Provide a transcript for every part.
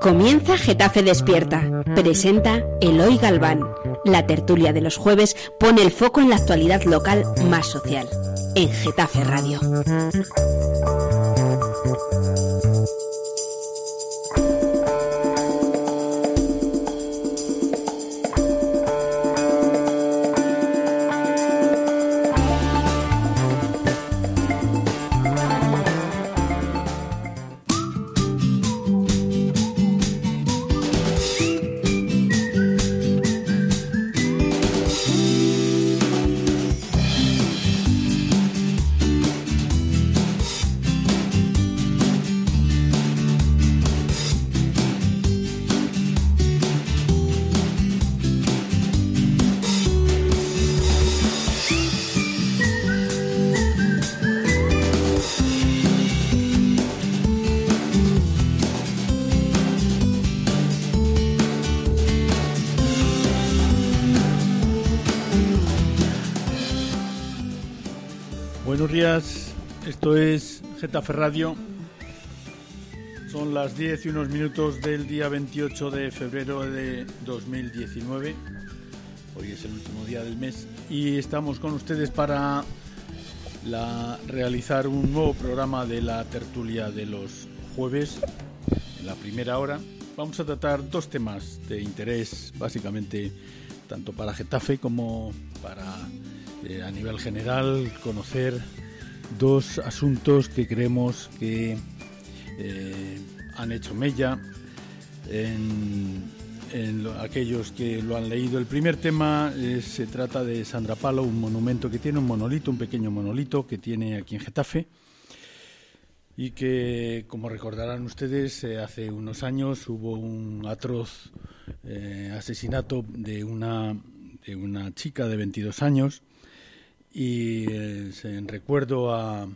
Comienza Getafe Despierta. Presenta Eloy Galván. La tertulia de los jueves pone el foco en la actualidad local más social. En Getafe Radio. Getafe Radio. Son las 10 y unos minutos del día 28 de febrero de 2019. Hoy es el último día del mes y estamos con ustedes para realizar un nuevo programa de la tertulia de los jueves en la primera hora. Vamos a tratar dos temas de interés, básicamente tanto para Getafe como para eh, a nivel general conocer dos asuntos que creemos que eh, han hecho mella en, en lo- aquellos que lo han leído. El primer tema eh, se trata de Sandra Palo, un monumento que tiene un monolito, un pequeño monolito que tiene aquí en Getafe y que, como recordarán ustedes, eh, hace unos años hubo un atroz asesinato de una, de una chica de 22 años y eh, en recuerdo a,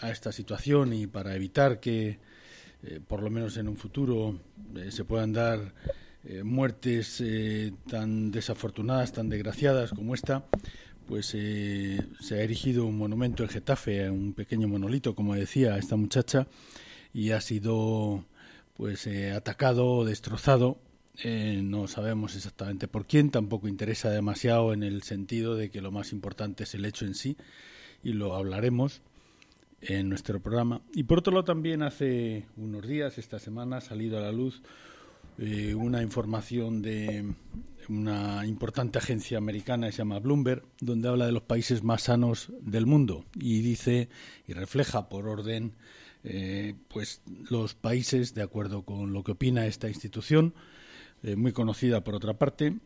a esta situación y para evitar que, eh, por lo menos en un futuro, eh, se puedan dar muertes tan desafortunadas, tan desgraciadas como esta, pues se ha erigido un monumento en Getafe, un pequeño monolito, como decía esta muchacha, y ha sido pues atacado destrozado. Eh, no sabemos exactamente por quién, tampoco interesa demasiado en el sentido de que lo más importante es el hecho en sí, y lo hablaremos en nuestro programa. Y por otro lado también hace unos días, esta semana, ha salido a la luz eh, una información de una importante agencia americana que se llama Bloomberg, donde habla de los países más sanos del mundo y dice y refleja por orden eh, pues los países de acuerdo con lo que opina esta institución eh, muy conocida por otra parte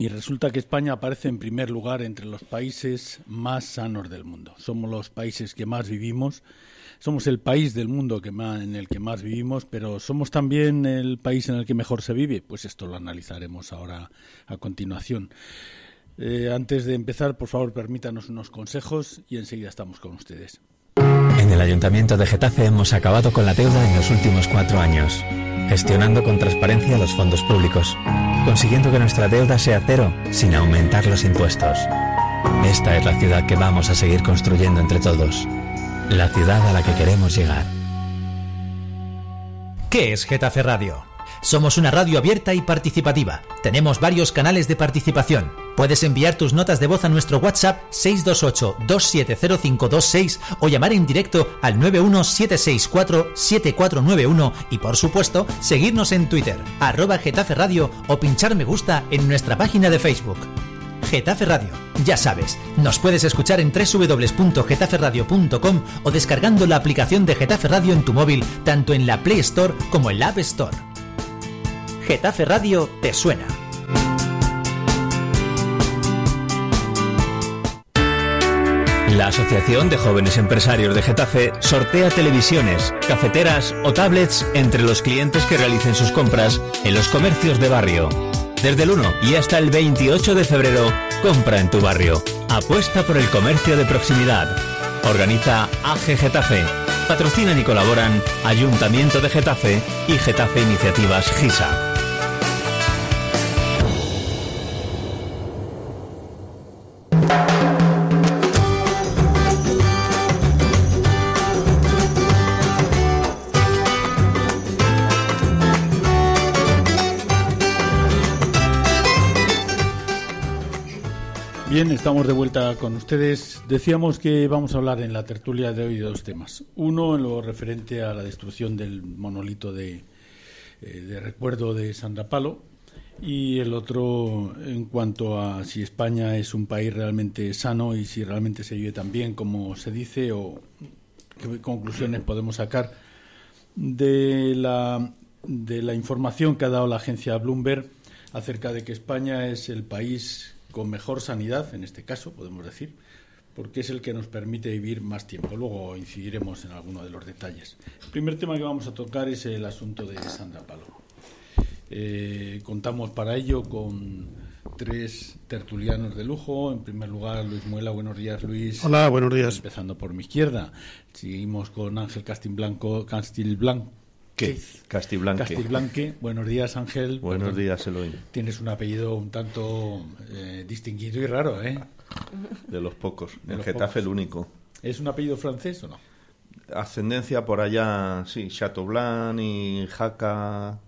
y resulta que España aparece en primer lugar entre los países más sanos del mundo. Somos los países que más vivimos, somos el país del mundo que más, en el que más vivimos, pero somos también el país en el que mejor se vive. Pues esto lo analizaremos ahora a continuación. Eh, antes de empezar, por favor, permítanos unos consejos y enseguida estamos con ustedes. En el Ayuntamiento de Getafe hemos acabado con la deuda en los últimos cuatro años, gestionando con transparencia los fondos públicos, consiguiendo que nuestra deuda sea cero sin aumentar los impuestos. Esta es la ciudad que vamos a seguir construyendo entre todos, la ciudad a la que queremos llegar. ¿Qué es Getafe Radio? Somos una radio abierta y participativa. Tenemos varios canales de participación. Puedes enviar tus notas de voz a nuestro WhatsApp 628-270526 o llamar en directo al 91764-7491 y por supuesto seguirnos en Twitter, arroba Getafe Radio o pinchar me gusta en nuestra página de Facebook. Getafe Radio. Ya sabes, nos puedes escuchar en www.getaferradio.com o descargando la aplicación de Getafe Radio en tu móvil, tanto en la Play Store como en la App Store. Getafe Radio te suena. La Asociación de Jóvenes Empresarios de Getafe sortea televisiones, cafeteras o tablets entre los clientes que realicen sus compras en los comercios de barrio. Desde el 1 y hasta el 28 de febrero, compra en tu barrio. Apuesta por el comercio de proximidad. Organiza AG Getafe. Patrocinan y colaboran Ayuntamiento de Getafe y Getafe Iniciativas GISA. Bien, estamos de vuelta con ustedes. Decíamos que vamos a hablar en la tertulia de hoy de dos temas. Uno en lo referente a la destrucción del monolito de, eh, recuerdo de Sandra Palo y el otro en cuanto a si España es un país realmente sano y si realmente se vive tan bien como se dice o qué conclusiones podemos sacar de la, de la información que ha dado la agencia Bloomberg acerca de que España es el país con mejor sanidad, en este caso, podemos decir, porque es el que nos permite vivir más tiempo. Luego incidiremos en alguno de los detalles. El primer tema que vamos a tocar es el asunto de Sandra Palo. Eh, contamos para ello con tres tertulianos de lujo. En primer lugar, Luis Muela. Buenos días, Luis. Hola, buenos días. Empezando por mi izquierda. Seguimos con Ángel Castilblanco, Castiblanque. Castiblanque. Buenos días, Ángel. Buenos días, Eloy. Tienes un apellido un tanto eh, distinguido y raro, ¿eh? De los pocos. el Getafe el único. ¿Es un apellido francés o no? Ascendencia por allá, sí, Chateaubriand y Jaca,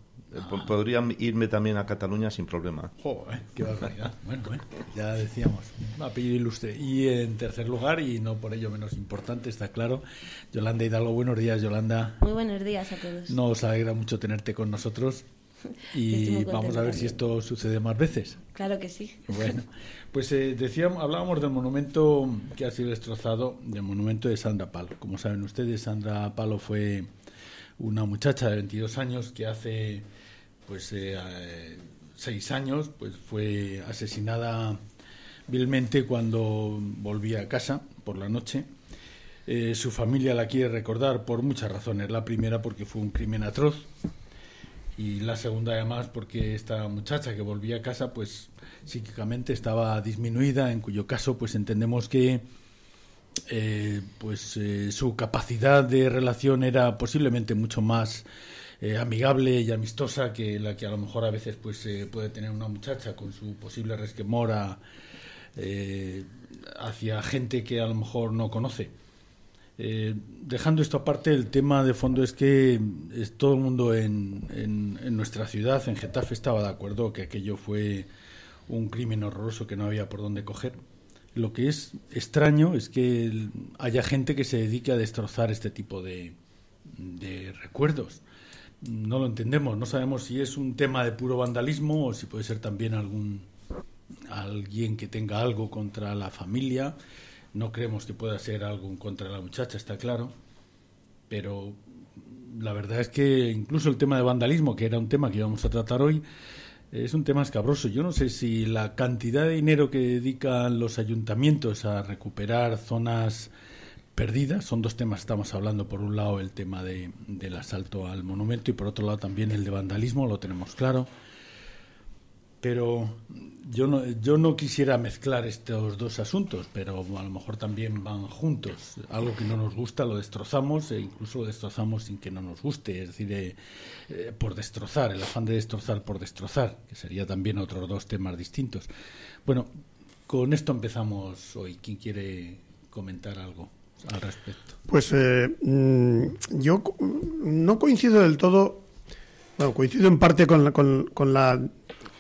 podría irme también a Cataluña sin problema. Joder, qué barbaridad. bueno, bueno, ya decíamos, apellido ilustre. Y en tercer lugar, y no por ello menos importante, está claro, Yolanda Hidalgo. Buenos días, Yolanda. Muy buenos días a todos. Nos alegra mucho tenerte con nosotros. Y vamos a ver si esto sucede más veces. Claro que sí. Bueno, pues eh, decíamos, hablábamos del monumento que ha sido destrozado, del monumento de Sandra Palo. Como saben ustedes, Sandra Palo fue una muchacha de 22 años que hace pues eh, seis años, pues fue asesinada vilmente cuando volvía a casa por la noche. Eh, su familia la quiere recordar por muchas razones. La primera porque fue un crimen atroz y la segunda además porque esta muchacha que volvía a casa pues psíquicamente estaba disminuida, en cuyo caso pues entendemos que eh, pues su capacidad de relación era posiblemente mucho más eh, amigable y amistosa que la que a lo mejor a veces pues eh, puede tener una muchacha con su posible resquemora eh, hacia gente que a lo mejor no conoce. dejando esto aparte, el tema de fondo es que es todo el mundo en, en, nuestra ciudad, en Getafe, estaba de acuerdo que aquello fue un crimen horroroso que no había por dónde coger. Lo que es extraño es que haya gente que se dedique a destrozar este tipo de, de recuerdos no lo entendemos. No sabemos si es un tema de puro vandalismo o si puede ser también algún alguien que tenga algo contra la familia. No creemos que pueda ser algo contra la muchacha, está claro. Pero la verdad es que incluso el tema de vandalismo, que era un tema que íbamos a tratar hoy, es un tema escabroso. Yo no sé si la cantidad de dinero que dedican los ayuntamientos a recuperar zonas perdidas. Son dos temas estamos hablando. Por un lado, el tema de, del asalto al monumento y por otro lado también el de vandalismo, lo tenemos claro. Pero yo no, yo no quisiera mezclar estos dos asuntos, pero a lo mejor también van juntos. Algo que no nos gusta lo destrozamos e incluso lo destrozamos sin que no nos guste, es decir, eh, eh, por destrozar, el afán de destrozar por destrozar, que sería también otros dos temas distintos. Bueno, con esto empezamos hoy. ¿Quién quiere comentar algo? Pues eh, mm, yo no coincido del todo, bueno, coincido en parte con la, con, la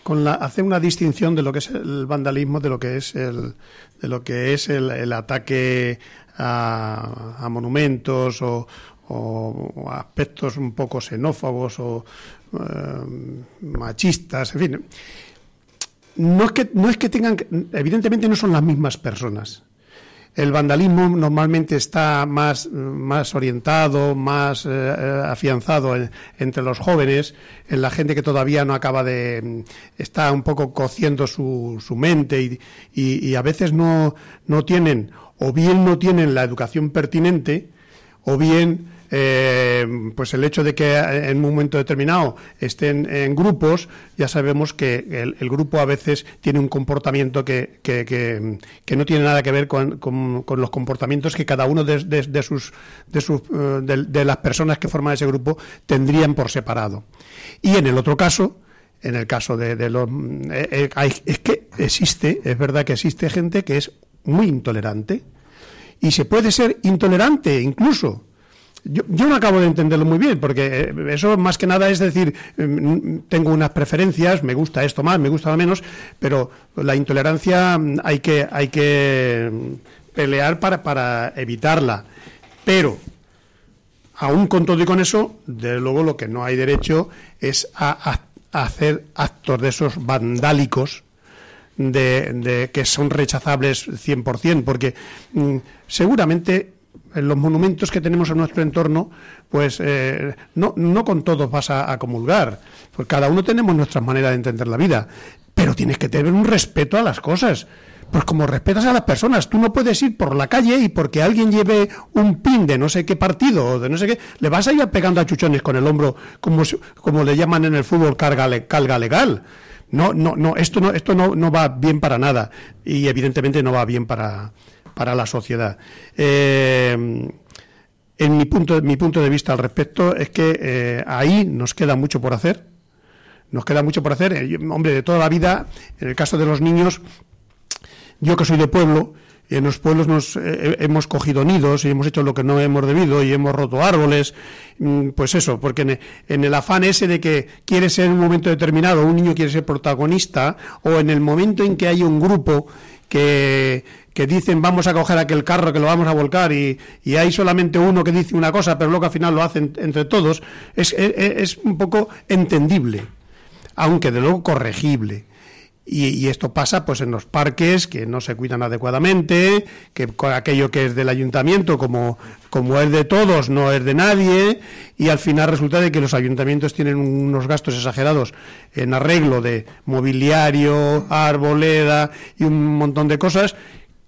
con la hacer una distinción de lo que es el vandalismo de lo que es el de lo que es el, ataque a, monumentos o, aspectos un poco xenófobos o eh, machistas en fin. No es que no es que tengan evidentemente no son las mismas personas el vandalismo normalmente está más, más orientado, más eh, afianzado entre los jóvenes, en la gente que todavía no acaba de. está un poco cociendo su, su mente y, y, a veces no, no tienen, o bien no tienen la educación pertinente, o bien eh, pues el hecho de que en un momento determinado estén en grupos, ya sabemos que el, grupo a veces tiene un comportamiento que, que, no tiene nada que ver con, los comportamientos que cada uno de, sus, de, sus eh, de, las personas que forman ese grupo tendrían por separado. Y en el otro caso, en el caso de, los... Eh, es que existe, es verdad que existe gente que es muy intolerante y se puede ser intolerante incluso yo, yo, no acabo de entenderlo muy bien, porque eh, eso más que nada es decir, mm, tengo unas preferencias, me gusta esto más, me gusta menos, pero la intolerancia mm, hay que, hay que mm, pelear para, para evitarla. Pero, aún con todo y con eso, de luego lo que no hay derecho es a, hacer actos de esos vandálicos de, de, que son rechazables 100%, porque seguramente en los monumentos que tenemos en nuestro entorno, pues eh, no, no con todos vas a, comulgar, pues cada uno tenemos nuestra manera de entender la vida, pero tienes que tener un respeto a las cosas. Pues como respetas a las personas, tú no puedes ir por la calle y porque alguien lleve un pin de no sé qué partido o de no sé qué, le vas a ir pegando a chuchones con el hombro, como, como le llaman en el fútbol carga, carga legal. No, no, no, esto no, esto no, no va bien para nada y evidentemente no va bien para, para la sociedad. Eh, en mi punto, mi punto de vista al respecto es que eh, ahí nos queda mucho por hacer. Nos queda mucho por hacer. Eh, hombre, de toda la vida, en el caso de los niños, yo que soy de pueblo, en los pueblos nos hemos cogido nidos y hemos hecho lo que no hemos debido y hemos roto árboles, mm, pues eso, porque en, en, el afán ese de que quiere ser en un momento determinado, un niño quiere ser protagonista, o en el momento en que hay un grupo que, dicen vamos a coger aquel carro que lo vamos a volcar y, y, hay solamente uno que dice una cosa, pero luego al final lo hacen entre todos, es, es, es un poco entendible, aunque de luego corregible. Y, esto pasa pues en los parques que no se cuidan adecuadamente, que aquello que es del ayuntamiento como, como es de todos no es de nadie y al final resulta de que los ayuntamientos tienen unos gastos exagerados en arreglo de mobiliario, arboleda y un montón de cosas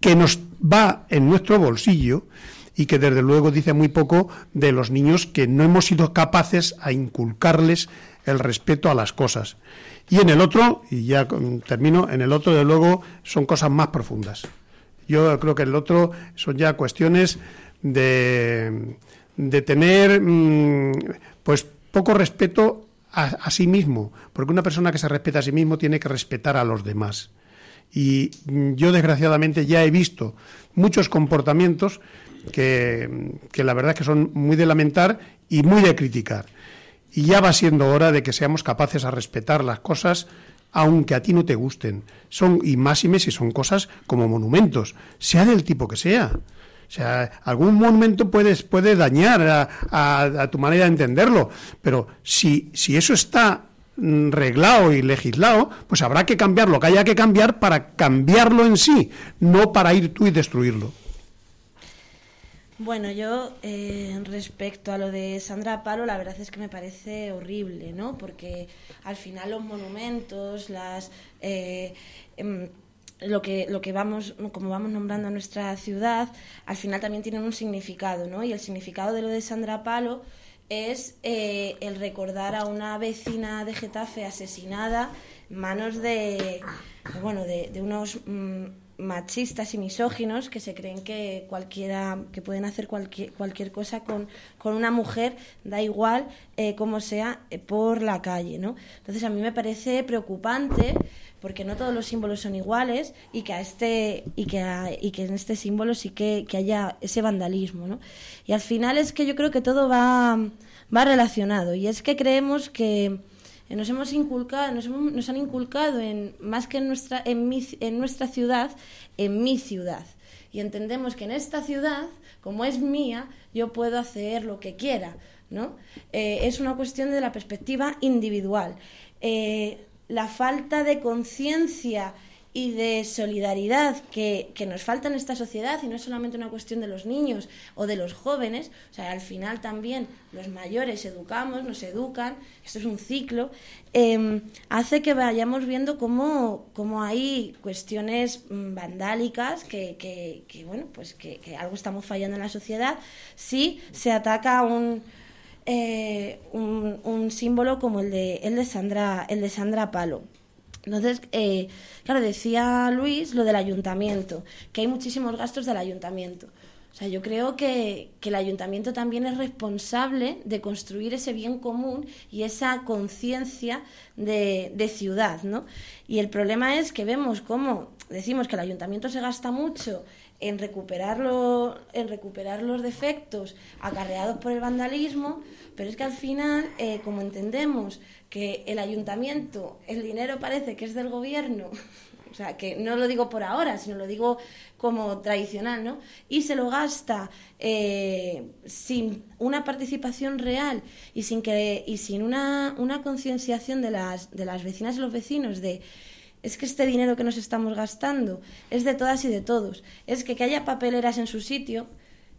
que nos va en nuestro bolsillo y que desde luego dice muy poco de los niños que no hemos sido capaces a inculcarles el respeto a las cosas. Y en el otro, y ya termino, en el otro, de luego, son cosas más profundas. Yo creo que el otro son ya cuestiones de, de tener mm, pues poco respeto a, a, sí mismo, porque una persona que se respeta a sí mismo tiene que respetar a los demás. Y mm, yo desgraciadamente ya he visto muchos comportamientos que, que la verdad es que son muy de lamentar y muy de criticar. Y ya va siendo hora de que seamos capaces a respetar las cosas aunque a ti no te gusten. Son, y más y más, y son cosas como monumentos, sea del tipo que sea. O sea, algún monumento puedes, puede dañar a, tu manera de entenderlo, pero si, si eso está mm, reglado y legislado, pues habrá que cambiar lo que haya que cambiar para cambiarlo en sí, no para ir tú y destruirlo. Bueno, yo eh, respecto a lo de Sandra Palo, la verdad es que me parece horrible, ¿no? Porque al final los monumentos, las eh, em, lo que lo que vamos como vamos nombrando a nuestra ciudad, al final también tienen un significado, ¿no? Y el significado de lo de Sandra Palo es eh, el recordar a una vecina de Getafe asesinada en manos de bueno de, de unos mm, machistas y misóginos que se creen que cualquiera que pueden hacer cualquier, cualquier cosa con, con una mujer da igual eh, como sea eh, por la calle no entonces a mí me parece preocupante porque no todos los símbolos son iguales y que a este y que y que en este símbolo sí que, que, haya ese vandalismo no y al final es que yo creo que todo va va relacionado y es que creemos que nos hemos inculcado, nos, han inculcado en más que en nuestra, en, mi, en nuestra ciudad, en mi ciudad. Y entendemos que en esta ciudad, como es mía, yo puedo hacer lo que quiera, ¿no? Eh, es una cuestión de la perspectiva individual. Eh, la falta de conciencia y de solidaridad que, que, nos falta en esta sociedad y no es solamente una cuestión de los niños o de los jóvenes, o sea, al final también los mayores educamos, nos educan, esto es un ciclo, eh, hace que vayamos viendo cómo, cómo hay cuestiones mm, vandálicas que, que, que bueno, pues que, algo estamos fallando en la sociedad si se ataca un, eh, un, un símbolo como el de, el de Sandra, el de Sandra Palo. Entonces, eh, claro, decía Luis lo del ayuntamiento, que hay muchísimos gastos del ayuntamiento. O sea, yo creo que, que, el ayuntamiento también es responsable de construir ese bien común y esa conciencia de, de, ciudad, ¿no? Y el problema es que vemos cómo decimos que el ayuntamiento se gasta mucho en recuperarlo, en recuperar los defectos acarreados por el vandalismo, pero es que al final, eh, como entendemos que el ayuntamiento, el dinero parece que es del gobierno, o sea, que no lo digo por ahora, sino lo digo como tradicional, ¿no? Y se lo gasta eh, sin una participación real y sin que y sin una, una concienciación de las, de las vecinas y los vecinos de es que este dinero que nos estamos gastando es de todas y de todos. Es que que haya papeleras en su sitio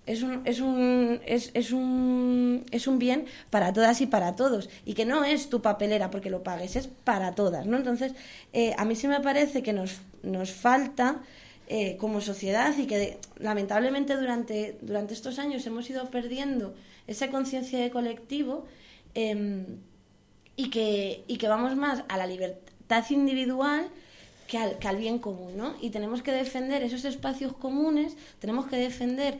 es un, es un, es, es, un, es un bien para todas y para todos. Y que no es tu papelera porque lo pagues, es para todas. ¿no? Entonces, eh, a mí sí me parece que nos, nos falta eh, como sociedad y que lamentablemente durante, durante estos años hemos ido perdiendo esa conciencia de colectivo em, y, que, y que vamos más a la libertad individual que al, que al bien común, ¿no? Y tenemos que defender esos espacios comunes, tenemos que defender,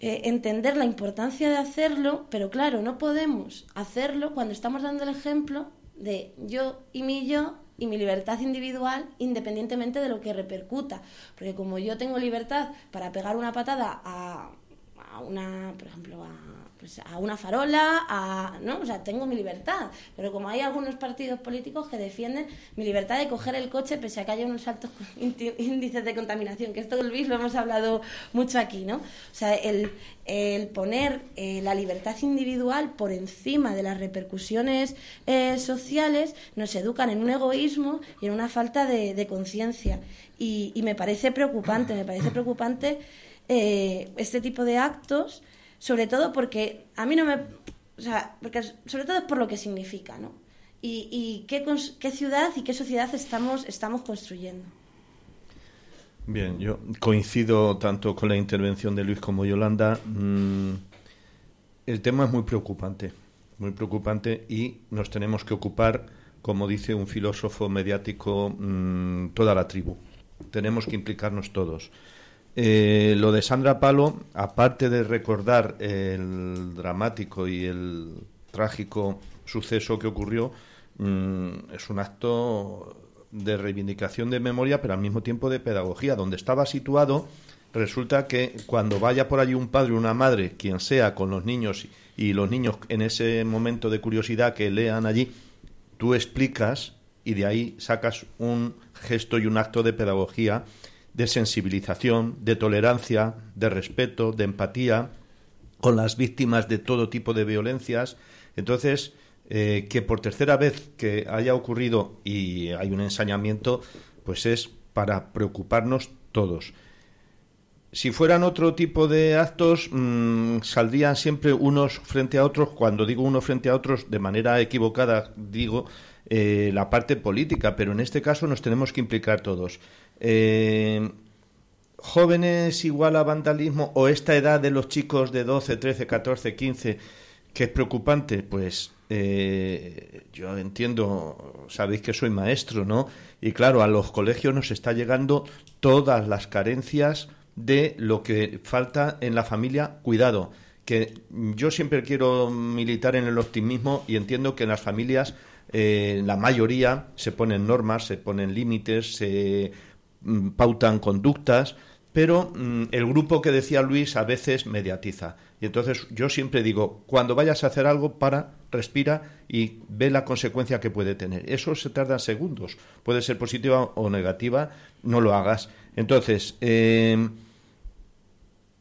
eh, entender la importancia de hacerlo, pero claro, no podemos hacerlo cuando estamos dando el ejemplo de yo y mi yo y mi libertad individual independientemente de lo que repercuta. Porque como yo tengo libertad para pegar una patada a, a una, por ejemplo, a pues, a una farola, a, ¿no? O sea, tengo mi libertad. Pero como hay algunos partidos políticos que defienden mi libertad de coger el coche pese a que haya unos altos índices de contaminación, que esto, Luis, lo hemos hablado mucho aquí, ¿no? O sea, el, el poner eh, la libertad individual por encima de las repercusiones eh, sociales nos educan en un egoísmo y en una falta de, conciencia. Y, y, me parece preocupante, me parece preocupante eh, este tipo de actos sobre todo porque a mí no me... O sea, porque sobre todo es por lo que significa, ¿no? Y, y qué, qué ciudad y qué sociedad estamos, estamos construyendo. Bien, yo coincido tanto con la intervención de Luis como Yolanda. Mm, el tema es muy preocupante, muy preocupante y nos tenemos que ocupar, como dice un filósofo mediático, mm, toda la tribu. Tenemos que implicarnos todos. Eh, lo de Sandra Palo, aparte de recordar el dramático y el trágico suceso que ocurrió, mm, es un acto de reivindicación de memoria, pero al mismo tiempo de pedagogía. Donde estaba situado, resulta que cuando vaya por allí un padre o una madre, quien sea, con los niños y los niños en ese momento de curiosidad que lean allí, tú explicas y de ahí sacas un gesto y un acto de pedagogía de sensibilización, de tolerancia, de respeto, de empatía con las víctimas de todo tipo de violencias. Entonces, eh, que por tercera vez que haya ocurrido y hay un ensañamiento, pues es para preocuparnos todos. Si fueran otro tipo de actos, mm, saldrían siempre unos frente a otros. Cuando digo unos frente a otros, de manera equivocada, digo eh, la parte política, pero en este caso nos tenemos que implicar todos. Eh, jóvenes igual a vandalismo o esta edad de los chicos de 12, 13, 14, 15 que es preocupante, pues eh, yo entiendo, sabéis que soy maestro, ¿no? Y claro, a los colegios nos está llegando todas las carencias de lo que falta en la familia. Cuidado, que yo siempre quiero militar en el optimismo y entiendo que en las familias, eh, la mayoría, se ponen normas, se ponen límites, se pautan conductas, pero mm, el grupo que decía Luis a veces mediatiza. Y entonces yo siempre digo, cuando vayas a hacer algo, para, respira y ve la consecuencia que puede tener. Eso se tarda segundos. Puede ser positiva o negativa, no lo hagas. Entonces, em,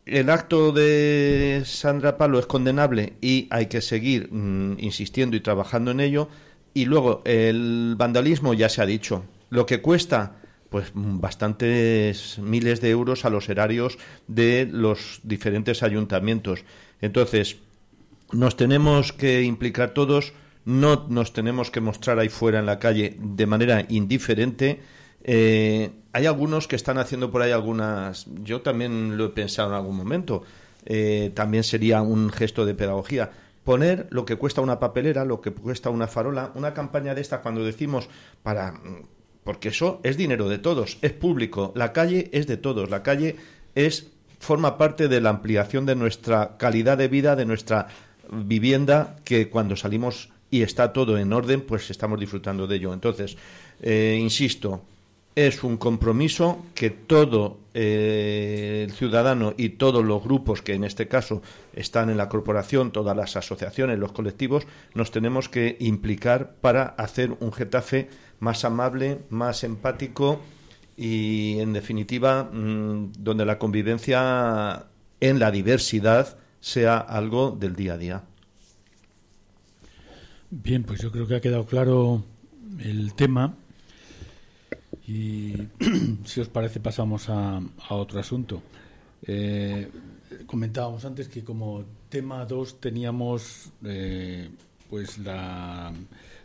el acto de Sandra Palo es condenable y hay que seguir mm, insistiendo y trabajando en ello. Y luego, el vandalismo ya se ha dicho. Lo que cuesta pues bastantes miles de euros a los erarios de los diferentes ayuntamientos. Entonces, nos tenemos que implicar todos, no nos tenemos que mostrar ahí fuera en la calle de manera indiferente. Eh, hay algunos que están haciendo por ahí algunas, yo también lo he pensado en algún momento, eh, también sería un gesto de pedagogía. Poner lo que cuesta una papelera, lo que cuesta una farola, una campaña de esta cuando decimos para porque eso es dinero de todos, es público, la calle es de todos, la calle es forma parte de la ampliación de nuestra calidad de vida, de nuestra vivienda, que cuando salimos y está todo en orden, pues estamos disfrutando de ello. Entonces, eh, insisto, es un compromiso que todo eh, el ciudadano y todos los grupos que en este caso están en la corporación, todas las asociaciones, los colectivos, nos tenemos que implicar para hacer un Getafe más amable, más empático y, en definitiva, mm, donde la convivencia en la diversidad sea algo del día a día. Bien, pues yo creo que ha quedado claro el tema y si os parece pasamos a, otro asunto. Eh, comentábamos antes que como tema 2 teníamos eh, pues la,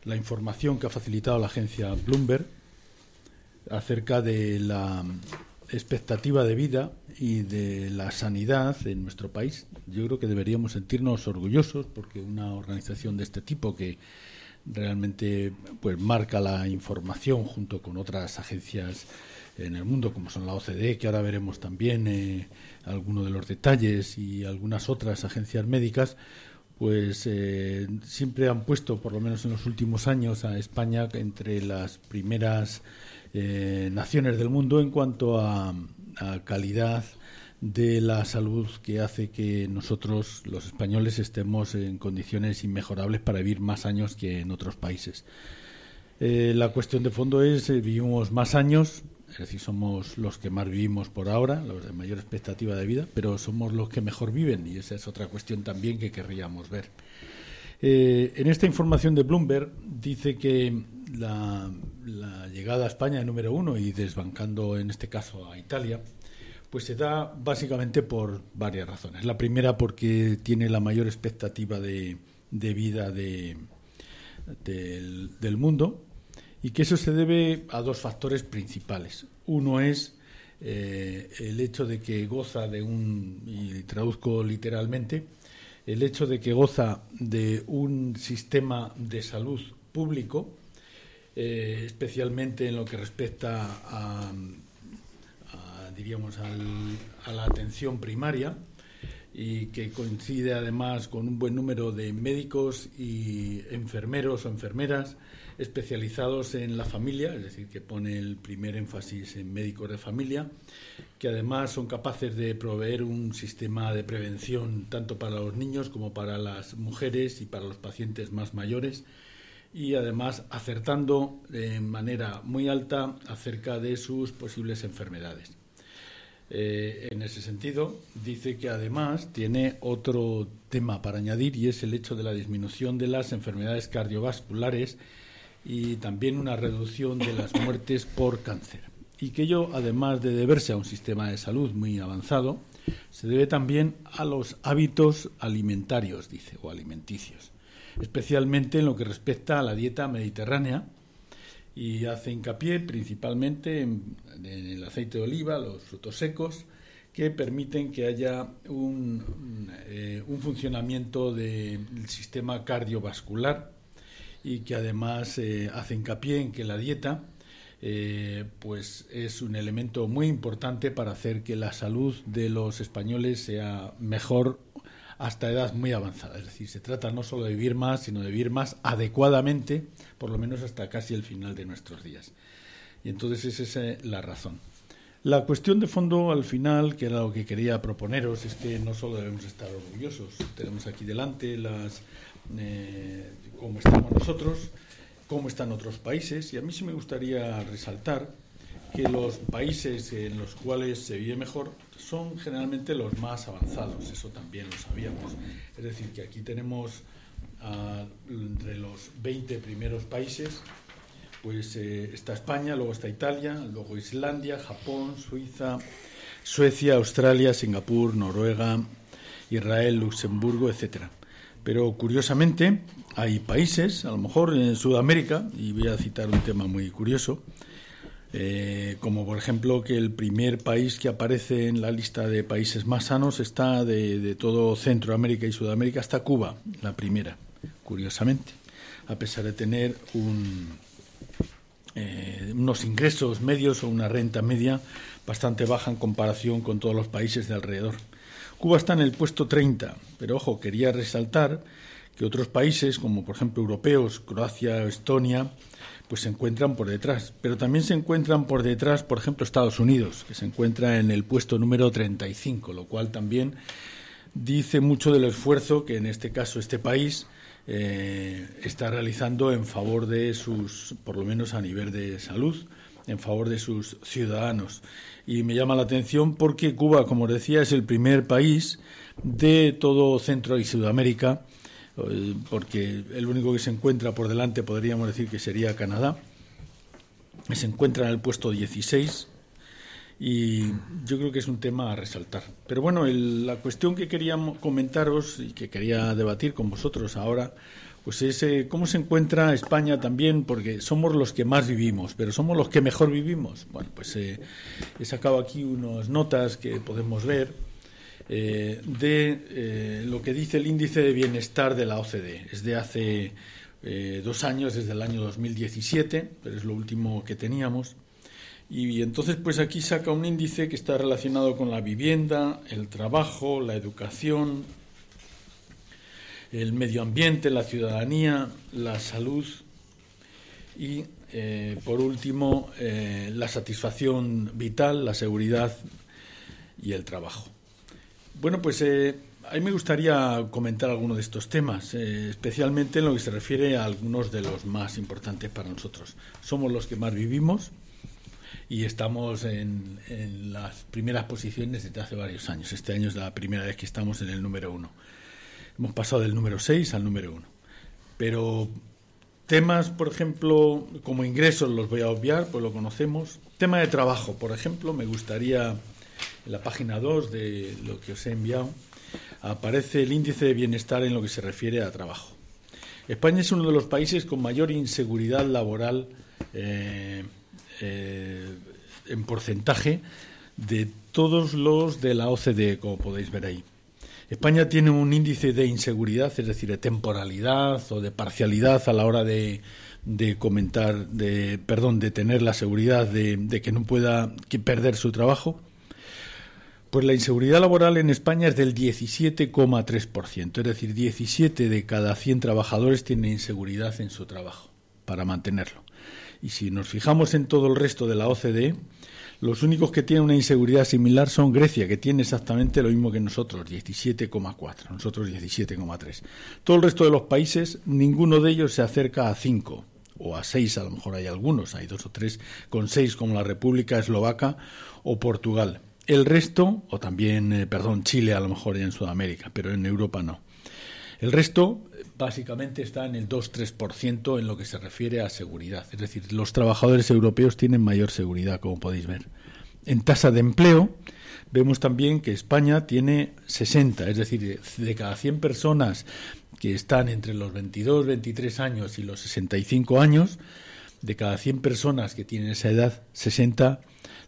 la, información que ha facilitado la agencia Bloomberg acerca de la expectativa de vida y de la sanidad en nuestro país. Yo creo que deberíamos sentirnos orgullosos porque una organización de este tipo que realmente pues marca la información junto con otras agencias en el mundo como son la OCDE que ahora veremos también eh, algunos de los detalles y algunas otras agencias médicas pues eh, siempre han puesto por lo menos en los últimos años a España entre las primeras eh, naciones del mundo en cuanto a, calidad de la salud que hace que nosotros, los españoles, estemos en condiciones inmejorables para vivir más años que en otros países. Eh, la cuestión de fondo es, vivimos más años, es decir, somos los que más vivimos por ahora, los de mayor expectativa de vida, pero somos los que mejor viven y esa es otra cuestión también que querríamos ver. Eh, en esta información de Bloomberg dice que la, llegada a España número uno y desbancando en este caso a Italia, pues se da básicamente por varias razones. La primera porque tiene la mayor expectativa de, vida de, del, mundo y que eso se debe a dos factores principales. Uno es eh, el hecho de que goza de un, y traduzco literalmente, el hecho de que goza de un sistema de salud público, eh, especialmente en lo que respecta a diríamos, a la atención primaria y que coincide además con un buen número de médicos y enfermeros o enfermeras especializados en la familia, es decir, que pone el primer énfasis en médicos de familia, que además son capaces de proveer un sistema de prevención tanto para los niños como para las mujeres y para los pacientes más mayores y además acertando de manera muy alta acerca de sus posibles enfermedades. Eh, en ese sentido, dice que además tiene otro tema para añadir y es el hecho de la disminución de las enfermedades cardiovasculares y también una reducción de las muertes por cáncer. Y que ello, además de deberse a un sistema de salud muy avanzado, se debe también a los hábitos alimentarios, dice, o alimenticios, especialmente en lo que respecta a la dieta mediterránea, y hace hincapié principalmente en, el aceite de oliva, los frutos secos, que permiten que haya un, eh, funcionamiento del sistema cardiovascular y que además eh, hace hincapié en que la dieta eh, pues es un elemento muy importante para hacer que la salud de los españoles sea mejor hasta edad muy avanzada. Es decir, se trata no solo de vivir más, sino de vivir más adecuadamente, por lo menos hasta casi el final de nuestros días. Y entonces esa es la razón. La cuestión de fondo al final, que era lo que quería proponeros, es que no solo debemos estar orgullosos, tenemos aquí delante las eh, cómo estamos nosotros, cómo están otros países, y a mí sí me gustaría resaltar que los países en los cuales se vive mejor son generalmente los más avanzados, eso también lo sabíamos. Es decir, que aquí tenemos entre los 20 primeros países, pues eh, está España, luego está Italia, luego Islandia, Japón, Suiza, Suecia, Australia, Singapur, Noruega, Israel, Luxemburgo, etcétera. Pero curiosamente hay países, a lo mejor en Sudamérica, y voy a citar un tema muy curioso, eh, como por ejemplo que el primer país que aparece en la lista de países más sanos está de, todo Centroamérica y Sudamérica hasta Cuba, la primera, curiosamente, a pesar de tener eh, unos ingresos medios o una renta media bastante baja en comparación con todos los países de alrededor. Cuba está en el puesto 30, pero ojo, quería resaltar que otros países, como por ejemplo europeos, Croacia, Estonia, pues se encuentran por detrás. Pero también se encuentran por detrás, por ejemplo, Estados Unidos, que se encuentra en el puesto número 35, lo cual también dice mucho del esfuerzo que en este caso este país eh, está realizando en favor de sus, por lo menos a nivel de salud, en favor de sus ciudadanos. Y me llama la atención porque Cuba, como decía, es el primer país de todo Centro y Sudamérica eh, porque el único que se encuentra por delante podríamos decir que sería Canadá. Se encuentra en el puesto 16 y yo creo que es un tema a resaltar. Pero bueno, la cuestión que quería comentaros y que quería debatir con vosotros ahora, pues es eh, cómo se encuentra España también, porque somos los que más vivimos, pero somos los que mejor vivimos. Bueno, pues eh, he sacado aquí unas notas que podemos ver eh, de eh, lo que dice el índice de bienestar de la OCDE. Es de hace dos años, desde el año 2017, pero es lo último que teníamos. Y, entonces, pues aquí saca un índice que está relacionado con la vivienda, el trabajo, la educación, el medio ambiente, la ciudadanía, la salud y, por último, la satisfacción vital, la seguridad y el trabajo. Bueno, pues eh, a mí me gustaría comentar algunos de estos temas, eh, especialmente en lo que se refiere a algunos de los más importantes para nosotros. Somos los que más vivimos y estamos en, las primeras posiciones desde hace varios años. Este año es la primera vez que estamos en el número uno. Hemos pasado del número seis al número uno. Pero temas, por ejemplo, como ingresos los voy a obviar, pues lo conocemos. Tema de trabajo, por ejemplo, me gustaría en la página 2 de lo que os he enviado, aparece el índice de bienestar en lo que se refiere a trabajo. España es uno de los países con mayor inseguridad laboral eh, eh, en porcentaje de todos los de la OCDE, como podéis ver ahí. España tiene un índice de inseguridad, es decir, de temporalidad o de parcialidad a la hora de, comentar, de, perdón, de tener la seguridad de, de que no pueda perder su trabajo, pues la inseguridad laboral en España es del 17,3%, es decir, 17 de cada 100 trabajadores tienen inseguridad en su trabajo para mantenerlo. Y si nos fijamos en todo el resto de la OCDE, los únicos que tienen una inseguridad similar son Grecia, que tiene exactamente lo mismo que nosotros, 17,4, nosotros 17,3. Todo el resto de los países, ninguno de ellos se acerca a 5 o a 6, a lo mejor hay algunos, hay dos o tres con 6 como la República Eslovaca o Portugal. El resto, o también, eh, perdón, Chile a lo mejor en Sudamérica, pero en Europa no. El resto básicamente está en el 2-3% en lo que se refiere a seguridad. Es decir, los trabajadores europeos tienen mayor seguridad, como podéis ver. En tasa de empleo, vemos también que España tiene 60, es decir, de cada 100 personas que están entre los 22, 23 años y los 65 años, de cada 100 personas que tienen esa edad, 60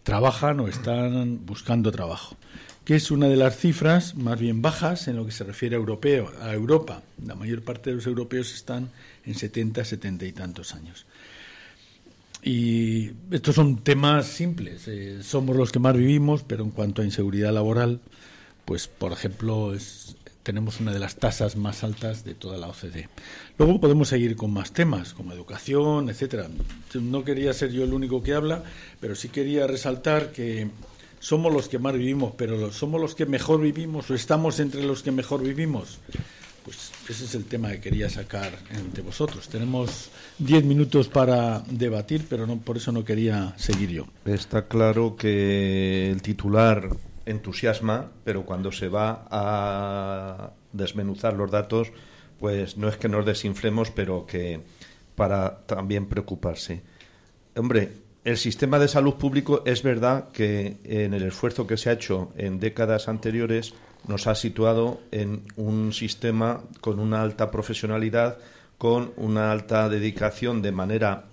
trabajan o están buscando trabajo, que es una de las cifras más bien bajas en lo que se refiere a, europeo, a Europa. La mayor parte de los europeos están en 70, 70 y tantos años. Y estos son temas simples. Eh, somos los que más vivimos, pero en cuanto a inseguridad laboral, pues por ejemplo tenemos una de las tasas más altas de toda la OCDE. Luego podemos seguir con más temas, como educación, etcétera. No quería ser yo el único que habla, pero sí quería resaltar que somos los que más vivimos, pero somos los que mejor vivimos o estamos entre los que mejor vivimos. Pues ese es el tema que quería sacar entre vosotros. Tenemos diez minutos para debatir, pero no, por eso no quería seguir yo. Está claro que el titular entusiasma, pero cuando se va a desmenuzar los datos, pues no es que nos desinflemos, pero que para también preocuparse. Hombre, el sistema de salud público es verdad que en el esfuerzo que se ha hecho en décadas anteriores nos ha situado en un sistema con una alta profesionalidad, con una alta dedicación de manera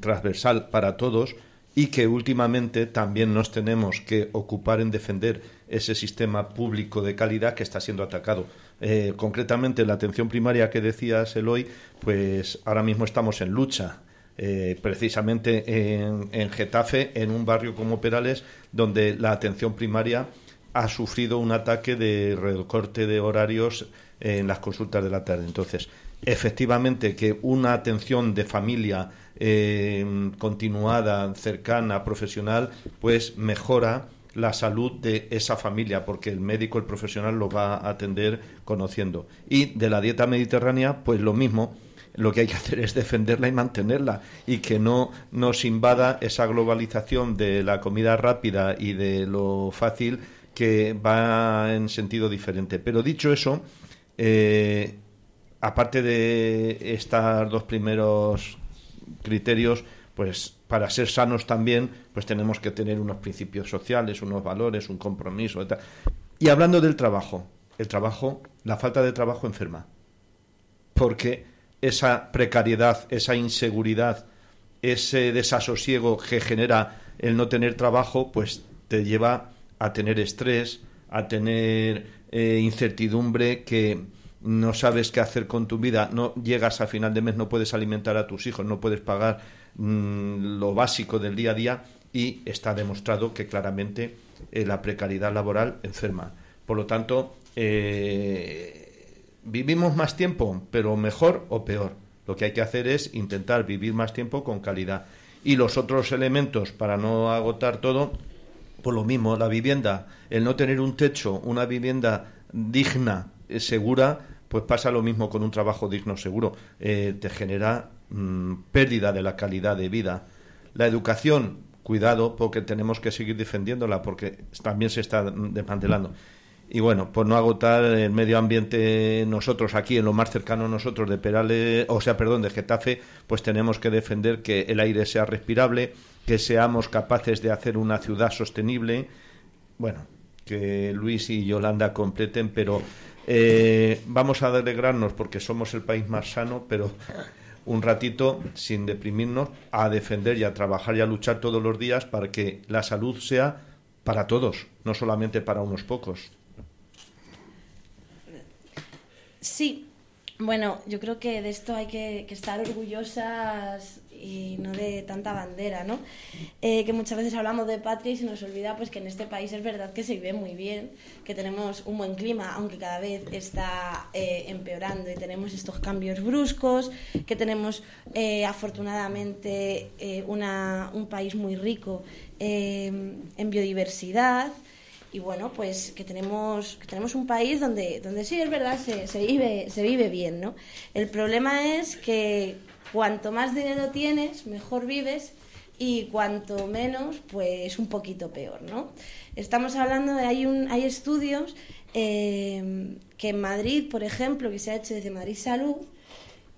transversal para todos, y que últimamente también nos tenemos que ocupar en defender ese sistema público de calidad que está siendo atacado. Eh, concretamente, la atención primaria que decías, Eloy, pues ahora mismo estamos en lucha. Eh, precisamente en, en Getafe, en un barrio como Perales, donde la atención primaria ha sufrido un ataque de recorte de horarios en las consultas de la tarde. Entonces, efectivamente que una atención de familia eh, continuada, cercana, profesional, pues mejora la salud de esa familia, porque el médico, el profesional, lo va a atender conociendo. Y de la dieta mediterránea, pues lo mismo, lo que hay que hacer es defenderla y mantenerla y que no nos invada esa globalización de la comida rápida y de lo fácil que va en sentido diferente. Pero dicho eso, eh, aparte de estos dos primeros criterios, pues para ser sanos también, pues tenemos que tener unos principios sociales, unos valores, un compromiso. Y, y hablando del trabajo, el trabajo, la falta de trabajo enferma. Porque esa precariedad, esa inseguridad, ese desasosiego que genera el no tener trabajo, pues te lleva a tener estrés, a tener eh, incertidumbre que no sabes qué hacer con tu vida, no llegas a final de mes, no puedes alimentar a tus hijos, no puedes pagar mm, lo básico del día a día y está demostrado que claramente eh, la precariedad laboral enferma. Por lo tanto, eh, vivimos más tiempo, pero mejor o peor. Lo que hay que hacer es intentar vivir más tiempo con calidad. Y los otros elementos, para no agotar todo, por lo mismo, la vivienda, el no tener un techo, una vivienda digna, eh, segura, pues pasa lo mismo con un trabajo digno, seguro. Eh, te genera mm, pérdida de la calidad de vida. La educación, cuidado, porque tenemos que seguir defendiéndola, porque también se está desmantelando. Y bueno, por no agotar el medio ambiente nosotros aquí, en lo más cercano a nosotros de Perales, o sea, perdón, de Getafe, pues tenemos que defender que el aire sea respirable, que seamos capaces de hacer una ciudad sostenible. Bueno, que Luis y Yolanda completen, pero eh, vamos a alegrarnos porque somos el país más sano, pero un ratito, sin deprimirnos, a defender y a trabajar y a luchar todos los días para que la salud sea para todos, no solamente para unos pocos. Sí, bueno, yo creo que de esto hay que, estar orgullosas y no de tanta bandera, ¿no? Eh, que muchas veces hablamos de patria y se nos olvida pues que en este país es verdad que se vive muy bien, que tenemos un buen clima, aunque cada vez está eh, empeorando y tenemos estos cambios bruscos, que tenemos eh, afortunadamente un país muy rico en biodiversidad y bueno, pues que tenemos, que tenemos un país donde, donde sí es verdad, se, se, vive, se vive bien, ¿no? El problema es que cuanto más dinero tienes, mejor vives y cuanto menos, pues un poquito peor, ¿no? Estamos hablando de, hay, un, hay estudios eh, que en Madrid, por ejemplo, que se ha hecho desde Madrid Salud,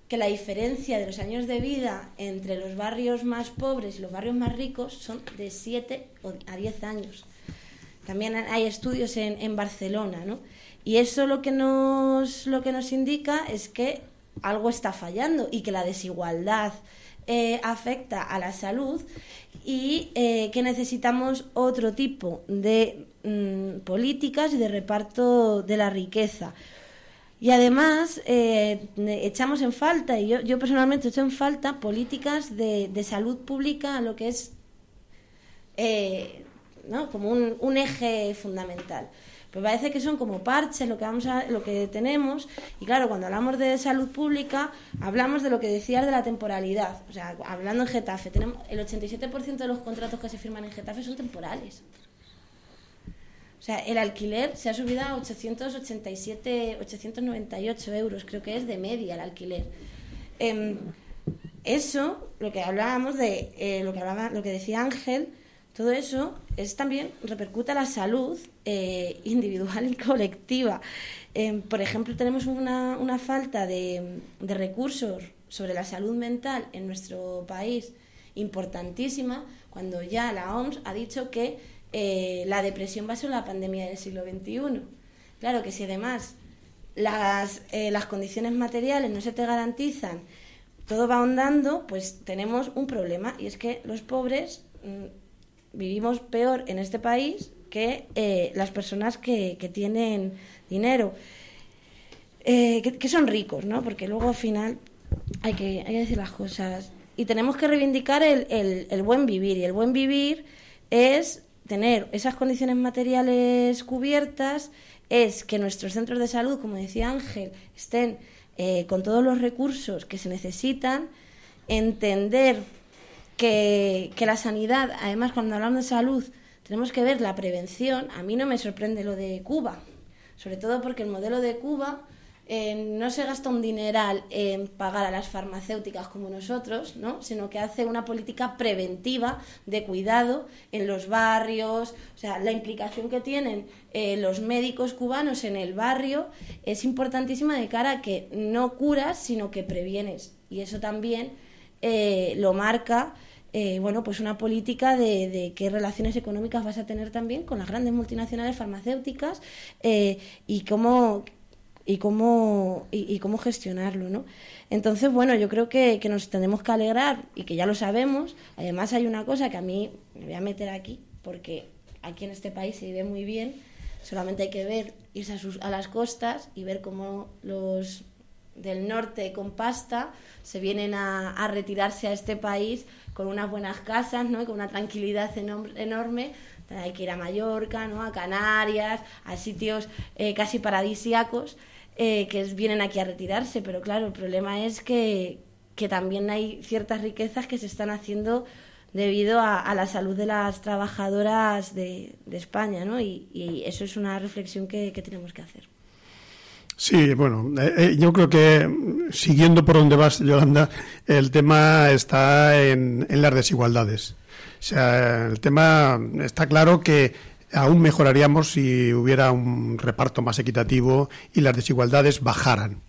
que la diferencia de los años de vida entre los barrios más pobres y los barrios más ricos son de 7 a 10 años. También hay estudios en, en Barcelona, ¿no? Y eso lo que, nos, lo que nos indica es que algo está fallando y que la desigualdad eh, afecta a la salud y eh, que necesitamos otro tipo de mm, políticas y de reparto de la riqueza. Y además eh, echamos en falta, y yo, yo personalmente echo en falta, políticas de, de salud pública, lo que es ¿no? como un, un eje fundamental. Pero parece que son como parches lo que, vamos a, lo que tenemos. Y claro, cuando hablamos de salud pública, hablamos de lo que decías de la temporalidad. O sea, hablando en Getafe, tenemos el 87% de los contratos que se firman en Getafe son temporales. O sea, el alquiler se ha subido a 887, 898 euros, creo que es de media el alquiler. Em, eso, lo que hablábamos de, eh, lo, que hablaba, lo que decía Ángel, todo eso es también repercute la salud eh, individual y colectiva. Em, por ejemplo, tenemos una, falta de, de, recursos sobre la salud mental en nuestro país importantísima, cuando ya la OMS ha dicho que eh, la depresión va a ser la pandemia del siglo XXI. Claro que si además las, eh, las condiciones materiales no se te garantizan, todo va ahondando, pues tenemos un problema y es que los pobres mm, vivimos peor en este país que eh, las personas que, tienen dinero, eh, que, son ricos, ¿no? Porque luego al final hay que, hay que decir las cosas. Y tenemos que reivindicar el, el, buen vivir. Y el buen vivir es tener esas condiciones materiales cubiertas, es que nuestros centros de salud, como decía Ángel, estén eh, con todos los recursos que se necesitan, entender que, la sanidad, además cuando hablamos de salud, tenemos que ver la prevención. A mí no me sorprende lo de Cuba, sobre todo porque el modelo de Cuba eh, no se gasta un dineral en pagar a las farmacéuticas como nosotros, ¿no? sino que hace una política preventiva de cuidado en los barrios, o sea, la implicación que tienen eh, los médicos cubanos en el barrio es importantísima de cara a que no curas, sino que previenes. Y eso también eh, lo marca bueno, pues una política de, qué relaciones económicas vas a tener también con las grandes multinacionales farmacéuticas y cómo y cómo, y, cómo gestionarlo, ¿no? Entonces, bueno, yo creo que, que, nos tenemos que alegrar y que ya lo sabemos. Además, hay una cosa que a mí me voy a meter aquí, porque aquí en este país se vive muy bien, solamente hay que ver, irse a, sus, a las costas y ver cómo los del norte con pasta se vienen a, a retirarse a este país con unas buenas casas, ¿no? Con una tranquilidad enorme hay que ir a Mallorca, ¿no? a Canarias, a sitios eh, casi paradisíacos eh, que vienen aquí a retirarse, pero claro, el problema es que, que también hay ciertas riquezas que se están haciendo debido a, la salud de las trabajadoras de, de España, ¿no? Y, y, eso es una reflexión que, que tenemos que hacer. Sí, bueno, eh, yo creo que siguiendo por donde vas, Yolanda, el tema está en, las desigualdades. O sea, el tema está claro que aún mejoraríamos si hubiera un reparto más equitativo y las desigualdades bajaran.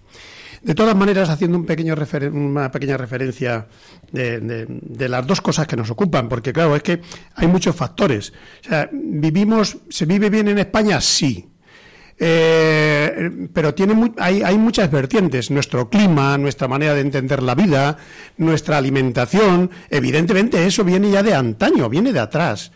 De todas maneras, haciendo un pequeño una pequeña referencia de, las dos cosas que nos ocupan, porque claro, es que hay muchos factores. O sea, vivimos, ¿se vive bien en España? Sí. Eh, pero tiene hay, hay muchas vertientes. Nuestro clima, nuestra manera de entender la vida, nuestra alimentación, evidentemente eso viene ya de antaño, viene de atrás.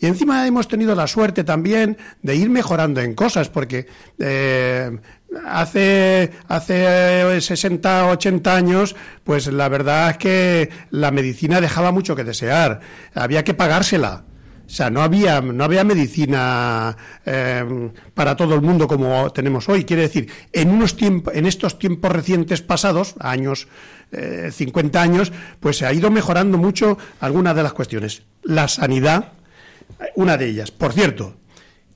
Y encima hemos tenido la suerte también de ir mejorando en cosas, porque eh, hace, hace 60, 80 años, pues la verdad es que la medicina dejaba mucho que desear. Había que pagársela. O sea, no había, no había medicina eh, para todo el mundo como tenemos hoy. Quiere decir, en, unos en estos tiempos recientes pasados, años, eh, 50 años, pues se ha ido mejorando mucho algunas de las cuestiones. La sanidad, una de ellas. Por cierto,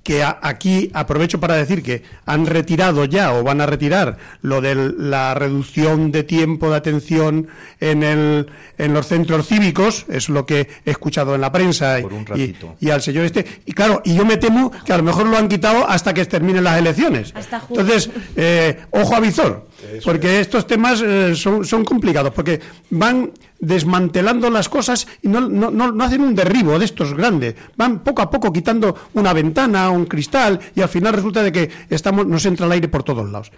que aquí aprovecho para decir que han retirado ya o van a retirar lo de la reducción de tiempo de atención en, el, en los centros cívicos, es lo que he escuchado en la prensa y, y, al señor este. Y claro, y yo me temo que a lo mejor lo han quitado hasta que terminen las elecciones. Entonces, eh, ojo a visor, porque estos temas eh, son, son complicados, porque van desmantelando las cosas y no, no, no, hacen un derribo de estos grandes. Van poco a poco quitando una ventana, un cristal y al final resulta de que estamos, nos entra el aire por todos lados.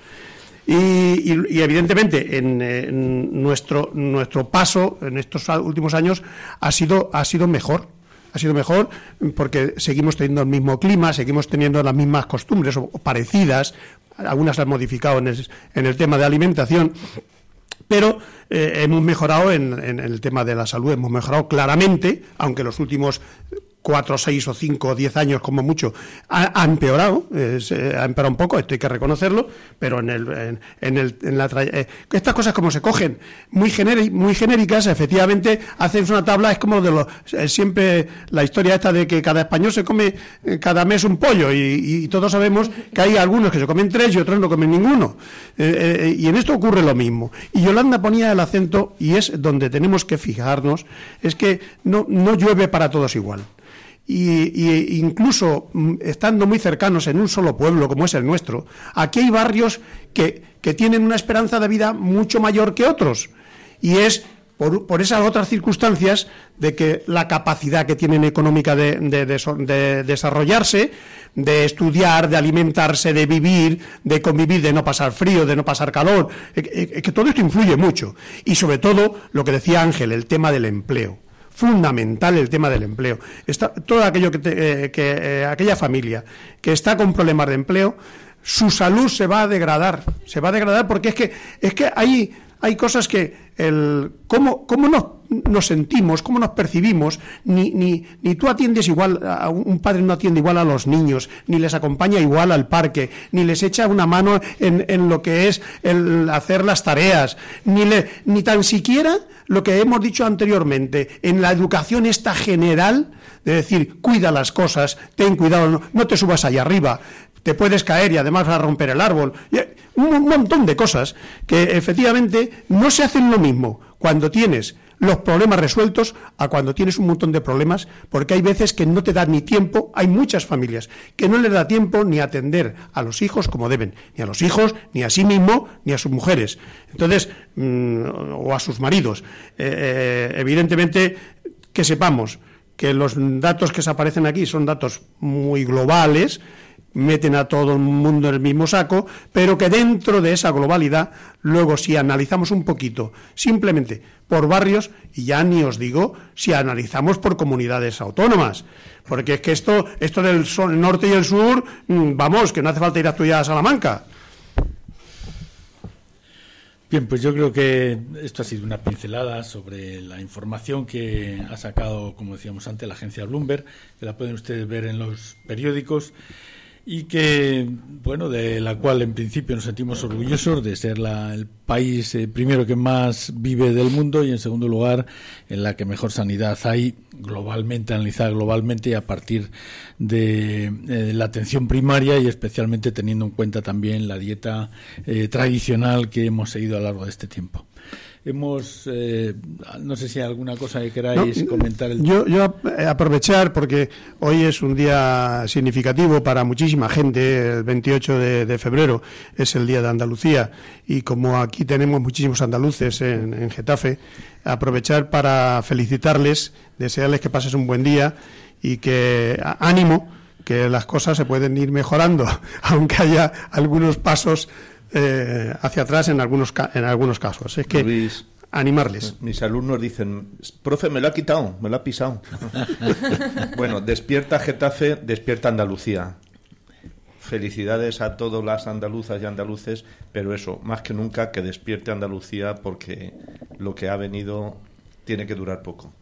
Y, evidentemente en, nuestro, nuestro paso en estos últimos años ha sido, ha sido mejor. Ha sido mejor porque seguimos teniendo el mismo clima, seguimos teniendo las mismas costumbres o parecidas, algunas han modificado en el, tema de alimentación pero eh, hemos mejorado en, el tema de la salud, hemos mejorado claramente, aunque los últimos cuatro, seis o cinco o diez años como mucho, ha, empeorado, ha empeorado un poco, esto hay que reconocerlo, pero en el, en, el, en la eh, estas cosas como se cogen muy, muy genéricas, efectivamente haces una tabla, es como de los, siempre la historia esta de que cada español se come eh, cada mes un pollo y, todos sabemos que hay algunos que se comen tres y otros no comen ninguno. Eh, y en esto ocurre lo mismo. Y Yolanda ponía el acento, y es donde tenemos que fijarnos, es que no, no llueve para todos igual y, incluso mm, estando muy cercanos en un solo pueblo como es el nuestro, aquí hay barrios que, que tienen una esperanza de vida mucho mayor que otros. Y es por, por, esas otras circunstancias de que la capacidad que tienen económica de, de, desarrollarse, de estudiar, de alimentarse, de vivir, de convivir, de no pasar frío, de no pasar calor, eh, que todo esto influye mucho. Y sobre todo, lo que decía Ángel, el tema del empleo fundamental el tema del empleo. Está, todo aquello que, eh, eh, aquella familia que está con problemas de empleo, su salud se va a degradar, se va a degradar porque es que es que hay hay cosas que el cómo, cómo nos, nos, sentimos, cómo nos percibimos, ni, ni, ni tú atiendes igual, a un padre no atiende igual a los niños, ni les acompaña igual al parque, ni les echa una mano en, en lo que es el hacer las tareas, ni, le, ni tan siquiera lo que hemos dicho anteriormente, en la educación esta general, de decir, cuida las cosas, ten cuidado, no, no te subas allá arriba, te puedes caer y además vas a romper el árbol. Un montón de cosas que efectivamente no se hacen lo mismo cuando tienes los problemas resueltos a cuando tienes un montón de problemas, porque hay veces que no te da ni tiempo, hay muchas familias que no les da tiempo ni atender a los hijos como deben, ni a los hijos, ni a sí mismo, ni a sus mujeres. Entonces, mm, o a sus maridos. Eh, eh, evidentemente, que sepamos que los datos que se aparecen aquí son datos muy globales, meten a todo el mundo en el mismo saco, pero que dentro de esa globalidad, luego si analizamos un poquito, simplemente por barrios, y ya ni os digo si analizamos por comunidades autónomas, porque es que esto, esto del norte y el sur, mm, vamos, que no hace falta ir a estudiar a Salamanca. Bien, pues yo creo que esto ha sido una pincelada sobre la información que ha sacado, como decíamos antes, la agencia Bloomberg, que la pueden ustedes ver en los periódicos y que, bueno, de la cual en principio nos sentimos orgullosos de ser la, el país eh, primero que más vive del mundo y en segundo lugar en la que mejor sanidad hay globalmente, analizada globalmente y a partir de eh, la atención primaria y especialmente teniendo en cuenta también la dieta eh, tradicional que hemos seguido a lo largo de este tiempo hemos eh, no sé si hay alguna cosa que queráis comentar yo, yo eh, aprovechar porque hoy es un día significativo para muchísima gente el 28 de, febrero es el día de Andalucía y como aquí tenemos muchísimos andaluces en, en Getafe aprovechar para felicitarles desearles que pases un buen día y que ánimo que las cosas se pueden ir mejorando aunque haya algunos pasos eh, hacia atrás en algunos, en algunos casos. Es que animarles. Mis alumnos dicen, profe, me lo ha quitado, me lo ha pisado. bueno, despierta Getafe, despierta Andalucía. Felicidades a todas las andaluzas y andaluces, pero eso, más que nunca que despierte Andalucía porque lo que ha venido tiene que durar poco.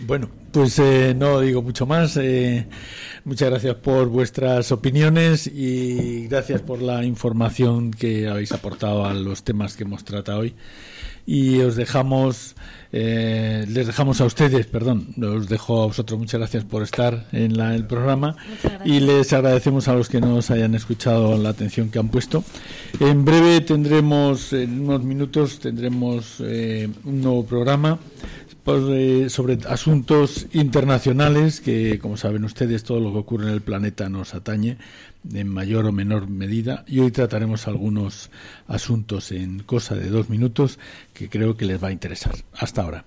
Bueno, pues eh, no digo mucho más. Eh, muchas gracias por vuestras opiniones y gracias por la información que habéis aportado a los temas que hemos tratado hoy. Y os dejamos, eh, les dejamos a ustedes, perdón, os dejo a vosotros. Muchas gracias por estar en el programa y les agradecemos a los que nos hayan escuchado la atención que han puesto. En breve tendremos, en unos minutos, tendremos un nuevo programa pues, sobre asuntos internacionales que, como saben ustedes, todo lo que ocurre en el planeta nos atañe en mayor o menor medida y hoy trataremos algunos asuntos en cosa de dos minutos que creo que les va a interesar. Hasta ahora.